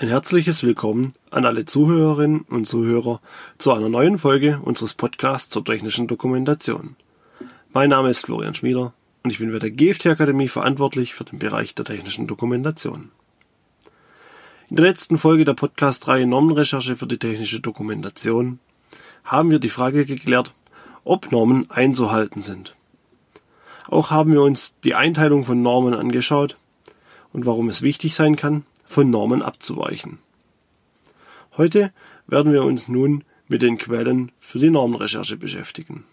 Ein herzliches Willkommen an alle Zuhörerinnen und Zuhörer zu einer neuen Folge unseres Podcasts zur technischen Dokumentation. Mein Name ist Florian Schmieder und ich bin bei der GFT Akademie verantwortlich für den Bereich der technischen Dokumentation. In der letzten Folge der Podcast-Reihe Normenrecherche für die technische Dokumentation haben wir die Frage geklärt, ob Normen einzuhalten sind. Auch haben wir uns die Einteilung von Normen angeschaut und warum es wichtig sein kann, von Normen abzuweichen. Heute werden wir uns nun mit den Quellen für die Normenrecherche beschäftigen.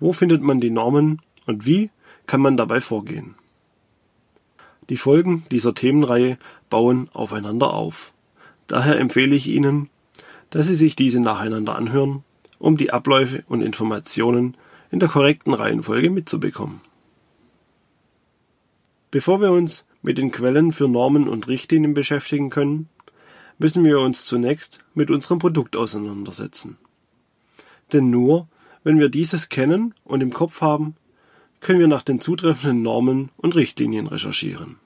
Wo findet man die Normen und wie kann man dabei vorgehen? Die Folgen dieser Themenreihe bauen aufeinander auf. Daher empfehle ich Ihnen, dass Sie sich diese nacheinander anhören, um die Abläufe und Informationen in der korrekten Reihenfolge mitzubekommen. Bevor wir uns mit den Quellen für Normen und Richtlinien beschäftigen können, müssen wir uns zunächst mit unserem Produkt auseinandersetzen. Denn nur, wenn wir dieses kennen und im Kopf haben, können wir nach den zutreffenden Normen und Richtlinien recherchieren.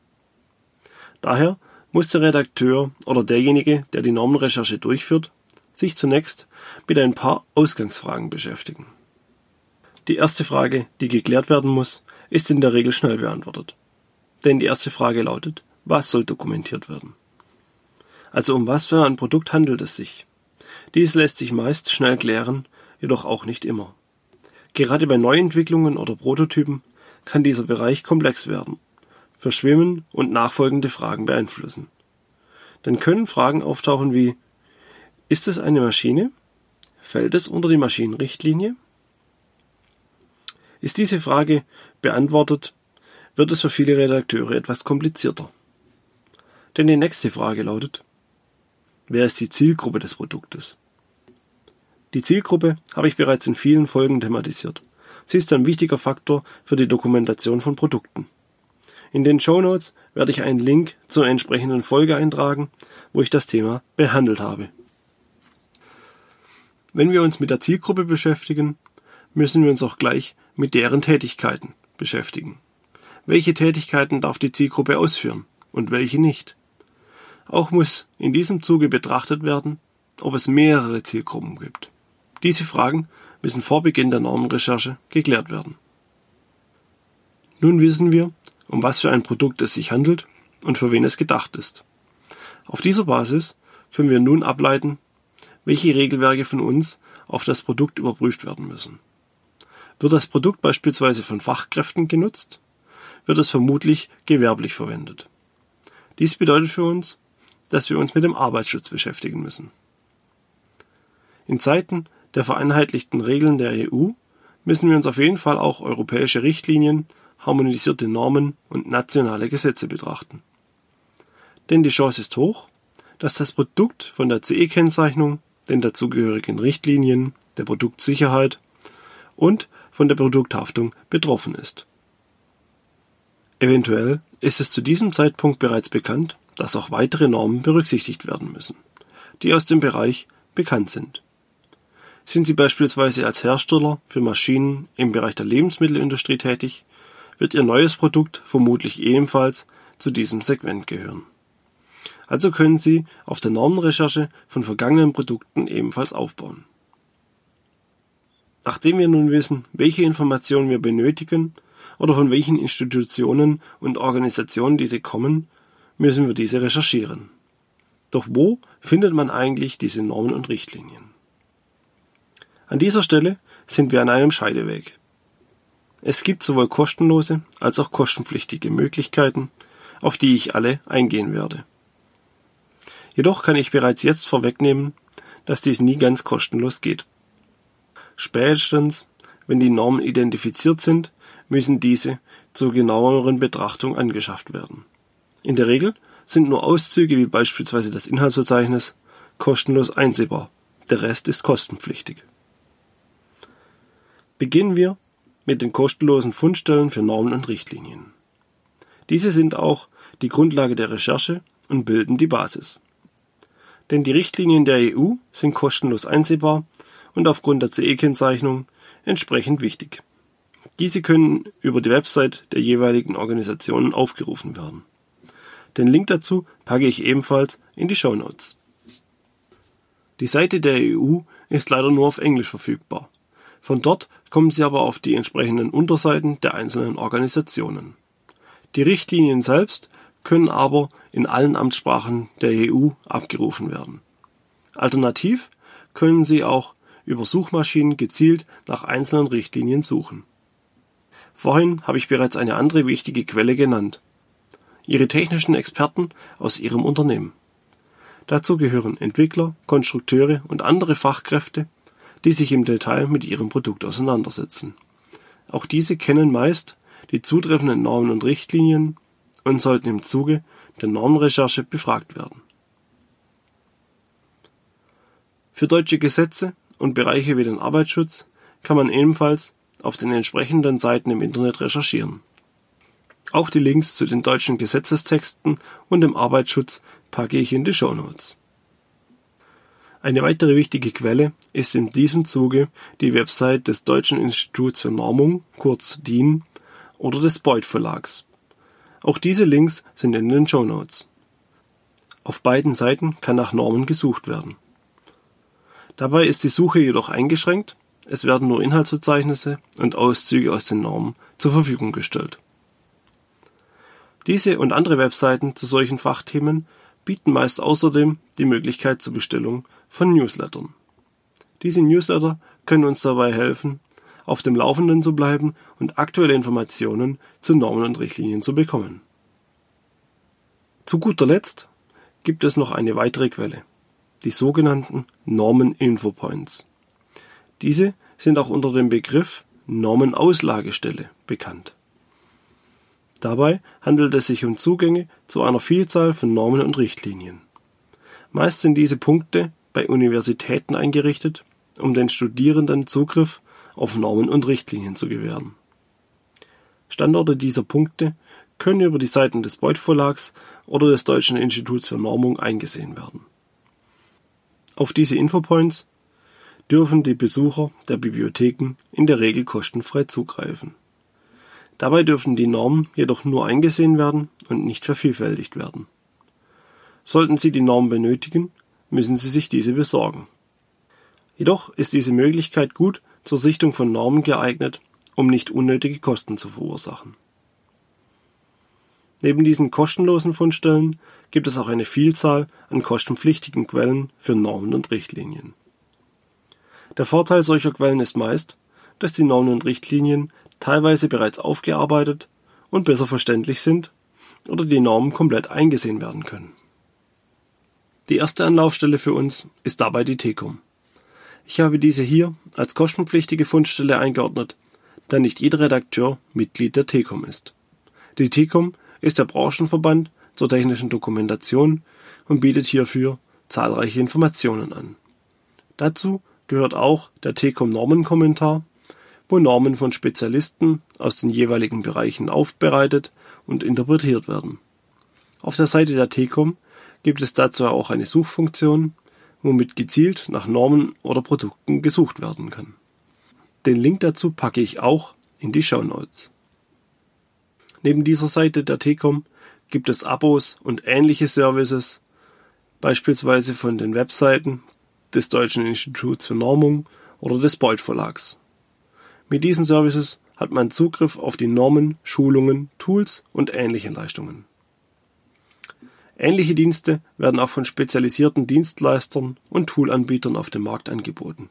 Daher muss der Redakteur oder derjenige, der die Normenrecherche durchführt, sich zunächst mit ein paar Ausgangsfragen beschäftigen. Die erste Frage, die geklärt werden muss, ist in der Regel schnell beantwortet. Denn die erste Frage lautet, was soll dokumentiert werden? Also um was für ein Produkt handelt es sich? Dies lässt sich meist schnell klären, jedoch auch nicht immer. Gerade bei Neuentwicklungen oder Prototypen kann dieser Bereich komplex werden, verschwimmen und nachfolgende Fragen beeinflussen. Dann können Fragen auftauchen wie Ist es eine Maschine? Fällt es unter die Maschinenrichtlinie? Ist diese Frage beantwortet, wird es für viele Redakteure etwas komplizierter. Denn die nächste Frage lautet, wer ist die Zielgruppe des Produktes? Die Zielgruppe habe ich bereits in vielen Folgen thematisiert. Sie ist ein wichtiger Faktor für die Dokumentation von Produkten. In den Show Notes werde ich einen Link zur entsprechenden Folge eintragen, wo ich das Thema behandelt habe. Wenn wir uns mit der Zielgruppe beschäftigen, müssen wir uns auch gleich mit deren Tätigkeiten beschäftigen. Welche Tätigkeiten darf die Zielgruppe ausführen und welche nicht? Auch muss in diesem Zuge betrachtet werden, ob es mehrere Zielgruppen gibt. Diese Fragen müssen vor Beginn der Normenrecherche geklärt werden. Nun wissen wir, um was für ein Produkt es sich handelt und für wen es gedacht ist. Auf dieser Basis können wir nun ableiten, welche Regelwerke von uns auf das Produkt überprüft werden müssen. Wird das Produkt beispielsweise von Fachkräften genutzt, wird es vermutlich gewerblich verwendet. Dies bedeutet für uns, dass wir uns mit dem Arbeitsschutz beschäftigen müssen. In Zeiten der vereinheitlichten Regeln der EU müssen wir uns auf jeden Fall auch europäische Richtlinien, harmonisierte Normen und nationale Gesetze betrachten. Denn die Chance ist hoch, dass das Produkt von der CE-Kennzeichnung, den dazugehörigen Richtlinien, der Produktsicherheit und von der Produkthaftung betroffen ist. Eventuell ist es zu diesem Zeitpunkt bereits bekannt, dass auch weitere Normen berücksichtigt werden müssen, die aus dem Bereich bekannt sind. Sind Sie beispielsweise als Hersteller für Maschinen im Bereich der Lebensmittelindustrie tätig, wird Ihr neues Produkt vermutlich ebenfalls zu diesem Segment gehören. Also können Sie auf der Normenrecherche von vergangenen Produkten ebenfalls aufbauen. Nachdem wir nun wissen, welche Informationen wir benötigen, oder von welchen Institutionen und Organisationen diese kommen, müssen wir diese recherchieren. Doch wo findet man eigentlich diese Normen und Richtlinien? An dieser Stelle sind wir an einem Scheideweg. Es gibt sowohl kostenlose als auch kostenpflichtige Möglichkeiten, auf die ich alle eingehen werde. Jedoch kann ich bereits jetzt vorwegnehmen, dass dies nie ganz kostenlos geht. Spätestens, wenn die Normen identifiziert sind, müssen diese zur genaueren Betrachtung angeschafft werden. In der Regel sind nur Auszüge wie beispielsweise das Inhaltsverzeichnis kostenlos einsehbar, der Rest ist kostenpflichtig. Beginnen wir mit den kostenlosen Fundstellen für Normen und Richtlinien. Diese sind auch die Grundlage der Recherche und bilden die Basis. Denn die Richtlinien der EU sind kostenlos einsehbar und aufgrund der CE-Kennzeichnung entsprechend wichtig. Diese können über die Website der jeweiligen Organisationen aufgerufen werden. Den Link dazu packe ich ebenfalls in die Show Notes. Die Seite der EU ist leider nur auf Englisch verfügbar. Von dort kommen Sie aber auf die entsprechenden Unterseiten der einzelnen Organisationen. Die Richtlinien selbst können aber in allen Amtssprachen der EU abgerufen werden. Alternativ können Sie auch über Suchmaschinen gezielt nach einzelnen Richtlinien suchen. Vorhin habe ich bereits eine andere wichtige Quelle genannt. Ihre technischen Experten aus Ihrem Unternehmen. Dazu gehören Entwickler, Konstrukteure und andere Fachkräfte, die sich im Detail mit ihrem Produkt auseinandersetzen. Auch diese kennen meist die zutreffenden Normen und Richtlinien und sollten im Zuge der Normenrecherche befragt werden. Für deutsche Gesetze und Bereiche wie den Arbeitsschutz kann man ebenfalls auf den entsprechenden Seiten im Internet recherchieren. Auch die Links zu den deutschen Gesetzestexten und dem Arbeitsschutz packe ich in die Show Notes. Eine weitere wichtige Quelle ist in diesem Zuge die Website des Deutschen Instituts für Normung, kurz DIN, oder des Beuth Verlags. Auch diese Links sind in den Show Notes. Auf beiden Seiten kann nach Normen gesucht werden. Dabei ist die Suche jedoch eingeschränkt, es werden nur Inhaltsverzeichnisse und Auszüge aus den Normen zur Verfügung gestellt. Diese und andere Webseiten zu solchen Fachthemen bieten meist außerdem die Möglichkeit zur Bestellung von Newslettern. Diese Newsletter können uns dabei helfen, auf dem Laufenden zu bleiben und aktuelle Informationen zu Normen und Richtlinien zu bekommen. Zu guter Letzt gibt es noch eine weitere Quelle, die sogenannten Normen-Infopoints. Diese sind auch unter dem Begriff Normenauslagestelle bekannt. Dabei handelt es sich um Zugänge zu einer Vielzahl von Normen und Richtlinien. Meist sind diese Punkte bei Universitäten eingerichtet, um den Studierenden Zugriff auf Normen und Richtlinien zu gewähren. Standorte dieser Punkte können über die Seiten des Beuth Verlags oder des Deutschen Instituts für Normung eingesehen werden. Auf diese Infopoints dürfen die Besucher der Bibliotheken in der Regel kostenfrei zugreifen. Dabei dürfen die Normen jedoch nur eingesehen werden und nicht vervielfältigt werden. Sollten Sie die Norm benötigen, müssen Sie sich diese besorgen. Jedoch ist diese Möglichkeit gut zur Sichtung von Normen geeignet, um nicht unnötige Kosten zu verursachen. Neben diesen kostenlosen Fundstellen gibt es auch eine Vielzahl an kostenpflichtigen Quellen für Normen und Richtlinien. Der Vorteil solcher Quellen ist meist, dass die Normen und Richtlinien teilweise bereits aufgearbeitet und besser verständlich sind oder die Normen komplett eingesehen werden können. Die erste Anlaufstelle für uns ist dabei die TECOM. Ich habe diese hier als kostenpflichtige Fundstelle eingeordnet, da nicht jeder Redakteur Mitglied der TECOM ist. Die TECOM ist der Branchenverband zur technischen Dokumentation und bietet hierfür zahlreiche Informationen an. Dazu gehört auch der TECOM Normenkommentar, wo Normen von Spezialisten aus den jeweiligen Bereichen aufbereitet und interpretiert werden. Auf der Seite der TECOM gibt es dazu auch eine Suchfunktion, womit gezielt nach Normen oder Produkten gesucht werden kann. Den Link dazu packe ich auch in die Show Notes. Neben dieser Seite der TECOM gibt es Abos und ähnliche Services, beispielsweise von den Webseiten des Deutschen Instituts für Normung oder des Beuth Verlags. Mit diesen Services hat man Zugriff auf die Normen, Schulungen, Tools und ähnliche Leistungen. Ähnliche Dienste werden auch von spezialisierten Dienstleistern und Toolanbietern auf dem Markt angeboten,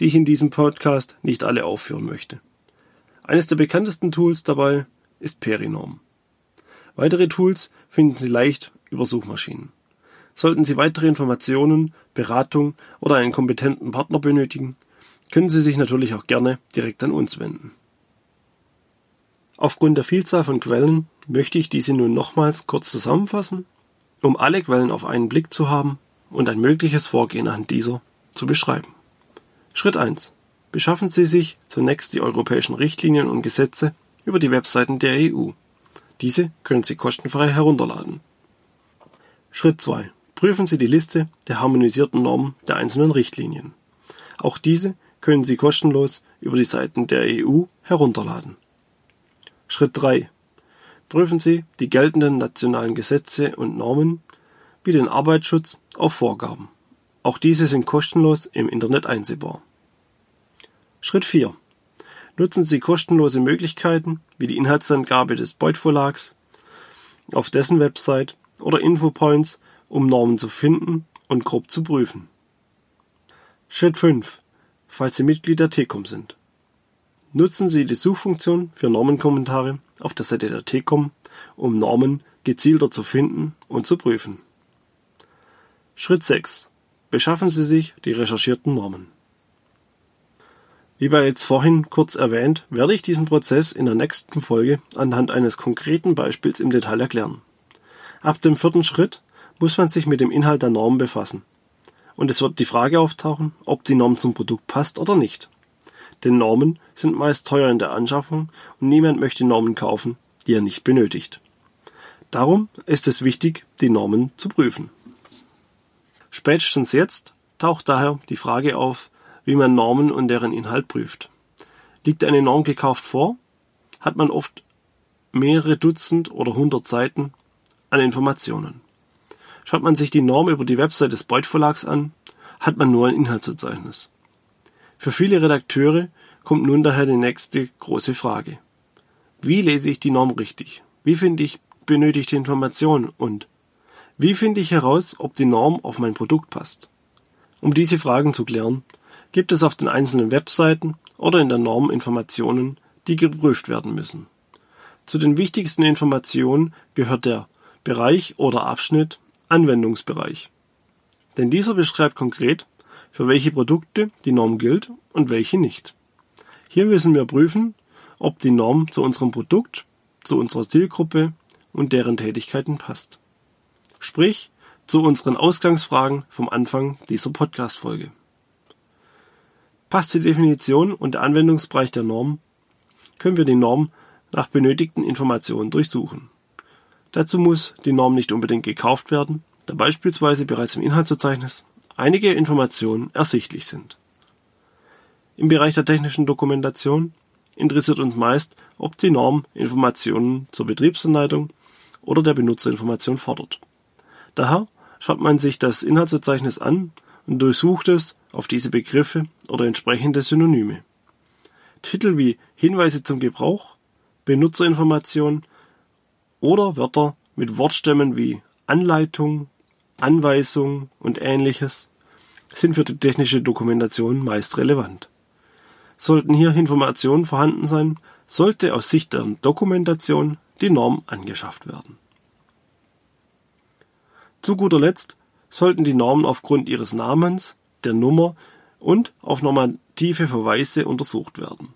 die ich in diesem Podcast nicht alle aufführen möchte. Eines der bekanntesten Tools dabei ist Perinorm. Weitere Tools finden Sie leicht über Suchmaschinen. Sollten Sie weitere Informationen, Beratung oder einen kompetenten Partner benötigen, können Sie sich natürlich auch gerne direkt an uns wenden. Aufgrund der Vielzahl von Quellen möchte ich diese nun nochmals kurz zusammenfassen, um alle Quellen auf einen Blick zu haben und ein mögliches Vorgehen an dieser zu beschreiben. Schritt 1. Beschaffen Sie sich zunächst die europäischen Richtlinien und Gesetze über die Webseiten der EU. Diese können Sie kostenfrei herunterladen. Schritt 2. Prüfen Sie die Liste der harmonisierten Normen der einzelnen Richtlinien. Auch diese können Sie kostenlos über die Seiten der EU herunterladen. Schritt 3. prüfen Sie die geltenden nationalen Gesetze und Normen wie den Arbeitsschutz auf Vorgaben. Auch diese sind kostenlos im Internet einsehbar. Schritt 4. Nutzen Sie kostenlose Möglichkeiten wie die Inhaltsangabe des Beuth Verlags auf dessen Website oder Infopoints, um Normen zu finden und grob zu prüfen. Schritt 5. Falls Sie Mitglied der TECOM sind. Nutzen Sie die Suchfunktion für Normenkommentare auf der Seite der TECOM, um Normen gezielter zu finden und zu prüfen. Schritt 6. Beschaffen Sie sich die recherchierten Normen. Wie bereits vorhin kurz erwähnt, werde ich diesen Prozess in der nächsten Folge anhand eines konkreten Beispiels im Detail erklären. Ab dem vierten Schritt muss man sich mit dem Inhalt der Norm befassen. Und es wird die Frage auftauchen, ob die Norm zum Produkt passt oder nicht. Denn Normen sind meist teuer in der Anschaffung und niemand möchte Normen kaufen, die er nicht benötigt. Darum ist es wichtig, die Normen zu prüfen. Spätestens jetzt taucht daher die Frage auf, wie man Normen und deren Inhalt prüft. Liegt eine Norm gekauft vor, hat man oft mehrere Dutzend oder hundert Seiten an Informationen. Schaut man sich die Norm über die Website des Beuth Verlags an, hat man nur ein Inhaltsverzeichnis. Für viele Redakteure kommt nun daher die nächste große Frage. Wie lese ich die Norm richtig? Wie finde ich benötigte Informationen? Und wie finde ich heraus, ob die Norm auf mein Produkt passt? Um diese Fragen zu klären, gibt es auf den einzelnen Webseiten oder in der Norm Informationen, die geprüft werden müssen. Zu den wichtigsten Informationen gehört der Bereich oder Abschnitt Anwendungsbereich. Denn dieser beschreibt konkret, für welche Produkte die Norm gilt und welche nicht. Hier müssen wir prüfen, ob die Norm zu unserem Produkt, zu unserer Zielgruppe und deren Tätigkeiten passt. Sprich, zu unseren Ausgangsfragen vom Anfang dieser Podcast-Folge. Passt die Definition und der Anwendungsbereich der Norm, können wir die Norm nach benötigten Informationen durchsuchen. Dazu muss die Norm nicht unbedingt gekauft werden, da beispielsweise bereits im Inhaltsverzeichnis einige Informationen ersichtlich sind. Im Bereich der technischen Dokumentation interessiert uns meist, ob die Norm Informationen zur Betriebsanleitung oder der Benutzerinformation fordert. Daher schaut man sich das Inhaltsverzeichnis an und durchsucht es auf diese Begriffe oder entsprechende Synonyme. Titel wie Hinweise zum Gebrauch, Benutzerinformation oder Wörter mit Wortstämmen wie Anleitung, Anweisung und ähnliches sind für die technische Dokumentation meist relevant. Sollten hier Informationen vorhanden sein, sollte aus Sicht der Dokumentation die Norm angeschafft werden. Zu guter Letzt sollten die Normen aufgrund ihres Namens, der Nummer und auf normative Verweise untersucht werden.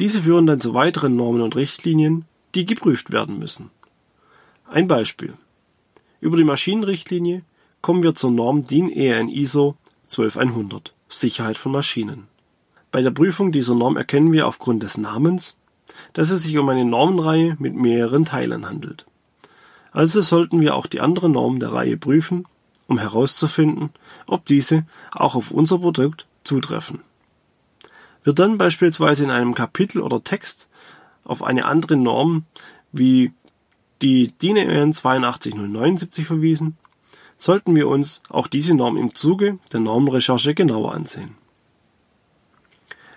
Diese führen dann zu weiteren Normen und Richtlinien, die geprüft werden müssen. Ein Beispiel. Über die Maschinenrichtlinie kommen wir zur Norm DIN EN ISO 12100 Sicherheit von Maschinen. Bei der Prüfung dieser Norm erkennen wir aufgrund des Namens, dass es sich um eine Normenreihe mit mehreren Teilen handelt. Also sollten wir auch die anderen Normen der Reihe prüfen um herauszufinden, ob diese auch auf unser Produkt zutreffen. Wird dann beispielsweise in einem Kapitel oder Text auf eine andere Norm wie die DIN EN 82079 verwiesen, sollten wir uns auch diese Norm im Zuge der Normenrecherche genauer ansehen.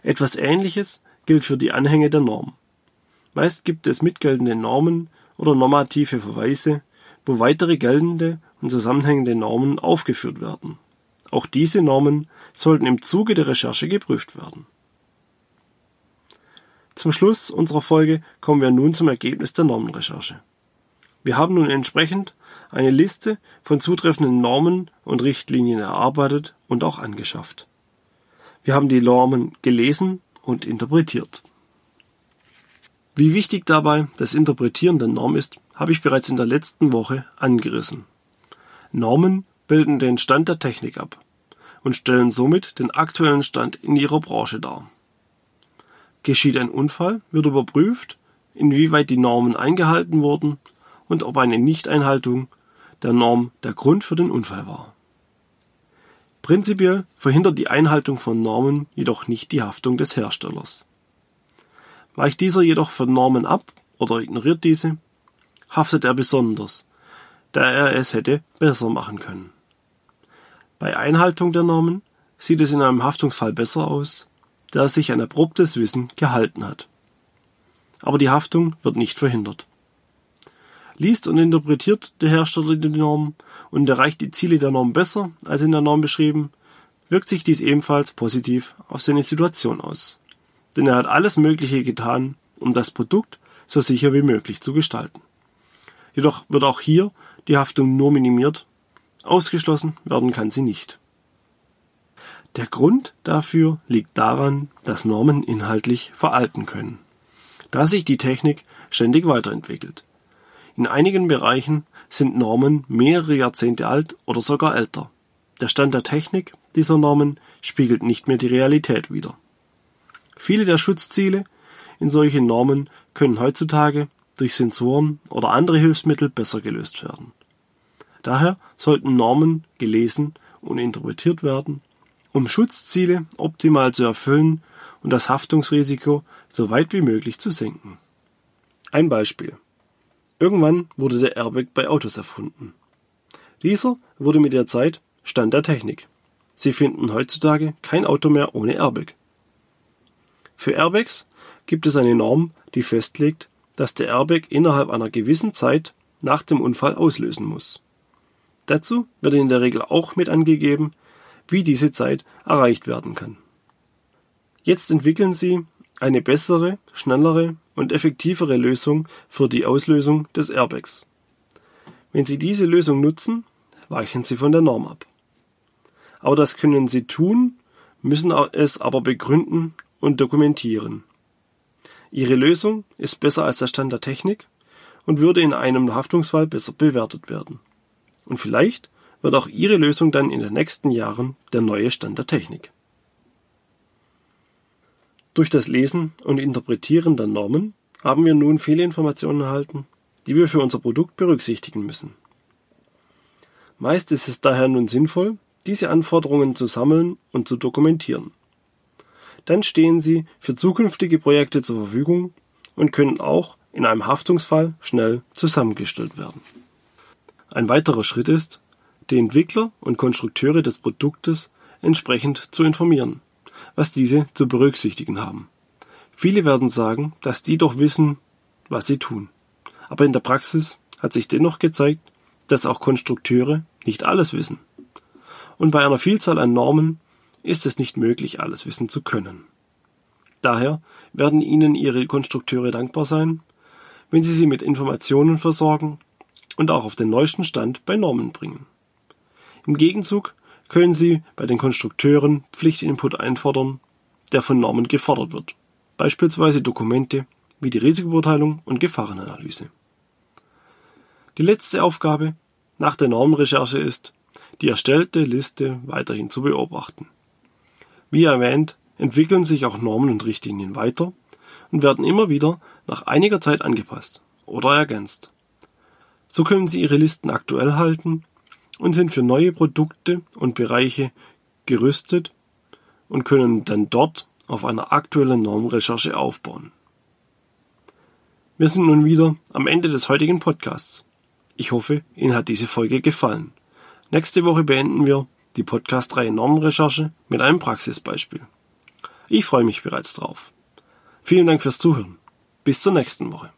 Etwas Ähnliches gilt für die Anhänge der Norm. Meist gibt es mitgeltende Normen oder normative Verweise, wo weitere geltende und zusammenhängende Normen aufgeführt werden. Auch diese Normen sollten im Zuge der Recherche geprüft werden. Zum Schluss unserer Folge kommen wir nun zum Ergebnis der Normenrecherche. Wir haben nun entsprechend eine Liste von zutreffenden Normen und Richtlinien erarbeitet und auch angeschafft. Wir haben die Normen gelesen und interpretiert. Wie wichtig dabei das Interpretieren der Norm ist, habe ich bereits in der letzten Woche angerissen. Normen bilden den Stand der Technik ab und stellen somit den aktuellen Stand in ihrer Branche dar. Geschieht ein Unfall, wird überprüft, inwieweit die Normen eingehalten wurden und ob eine Nichteinhaltung der Norm der Grund für den Unfall war. Prinzipiell verhindert die Einhaltung von Normen jedoch nicht die Haftung des Herstellers. Weicht dieser jedoch von Normen ab oder ignoriert diese, haftet er besonders, da er es hätte besser machen können. Bei Einhaltung der Normen sieht es in einem Haftungsfall besser aus, da er sich an erprobtes Wissen gehalten hat. Aber die Haftung wird nicht verhindert. Liest und interpretiert der Hersteller die Norm und erreicht die Ziele der Norm besser als in der Norm beschrieben, wirkt sich dies ebenfalls positiv auf seine Situation aus. Denn er hat alles Mögliche getan, um das Produkt so sicher wie möglich zu gestalten. Jedoch wird auch hier die Haftung nur minimiert, ausgeschlossen werden kann sie nicht. Der Grund dafür liegt daran, dass Normen inhaltlich veralten können, da sich die Technik ständig weiterentwickelt. In einigen Bereichen sind Normen mehrere Jahrzehnte alt oder sogar älter. Der Stand der Technik dieser Normen spiegelt nicht mehr die Realität wider. Viele der Schutzziele in solchen Normen können heutzutage durch Sensoren oder andere Hilfsmittel besser gelöst werden. Daher sollten Normen gelesen und interpretiert werden, um Schutzziele optimal zu erfüllen und das Haftungsrisiko so weit wie möglich zu senken. Ein Beispiel. Irgendwann wurde der Airbag bei Autos erfunden. Dieser wurde mit der Zeit Stand der Technik. Sie finden heutzutage kein Auto mehr ohne Airbag. Für Airbags gibt es eine Norm, die festlegt, dass der Airbag innerhalb einer gewissen Zeit nach dem Unfall auslösen muss. Dazu wird in der Regel auch mit angegeben, wie diese Zeit erreicht werden kann. Jetzt entwickeln Sie eine bessere, schnellere und effektivere Lösung für die Auslösung des Airbags. Wenn Sie diese Lösung nutzen, weichen Sie von der Norm ab. Aber das können Sie tun, müssen es aber begründen und dokumentieren. Ihre Lösung ist besser als der Stand der Technik und würde in einem Haftungsfall besser bewertet werden. Und vielleicht wird auch Ihre Lösung dann in den nächsten Jahren der neue Stand der Technik. Durch das Lesen und Interpretieren der Normen haben wir nun viele Informationen erhalten, die wir für unser Produkt berücksichtigen müssen. Meist ist es daher nun sinnvoll, diese Anforderungen zu sammeln und zu dokumentieren. Dann stehen sie für zukünftige Projekte zur Verfügung und können auch in einem Haftungsfall schnell zusammengestellt werden. Ein weiterer Schritt ist, die Entwickler und Konstrukteure des Produktes entsprechend zu informieren, was diese zu berücksichtigen haben. Viele werden sagen, dass die doch wissen, was sie tun. Aber in der Praxis hat sich dennoch gezeigt, dass auch Konstrukteure nicht alles wissen. Und bei einer Vielzahl an Normen ist es nicht möglich, alles wissen zu können. Daher werden Ihnen Ihre Konstrukteure dankbar sein, wenn Sie sie mit Informationen versorgen und auch auf den neuesten Stand bei Normen bringen. Im Gegenzug können Sie bei den Konstrukteuren Pflichtinput einfordern, der von Normen gefordert wird, beispielsweise Dokumente wie die Risikobeurteilung und Gefahrenanalyse. Die letzte Aufgabe nach der Normenrecherche ist, die erstellte Liste weiterhin zu beobachten. Wie erwähnt, entwickeln sich auch Normen und Richtlinien weiter und werden immer wieder nach einiger Zeit angepasst oder ergänzt. So können Sie Ihre Listen aktuell halten und sind für neue Produkte und Bereiche gerüstet und können dann dort auf einer aktuellen Normrecherche aufbauen. Wir sind nun wieder am Ende des heutigen Podcasts. Ich hoffe, Ihnen hat diese Folge gefallen. Nächste Woche beenden wir die Podcast-Reihe Normenrecherche mit einem Praxisbeispiel. Ich freue mich bereits drauf. Vielen Dank fürs Zuhören. Bis zur nächsten Woche.